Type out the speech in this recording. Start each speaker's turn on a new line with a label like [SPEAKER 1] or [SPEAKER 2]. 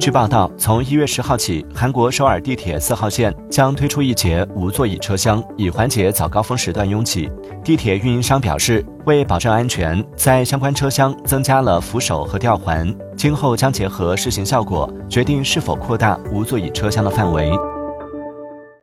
[SPEAKER 1] 据报道从一月十号起韩国首尔地铁四号线将推出一节无座椅车厢以缓解早高峰时段拥挤。地铁运营商表示为保证安全在相关车厢增加了扶手和吊环今后将结合试行效果决定是否扩大无座椅车厢的范围。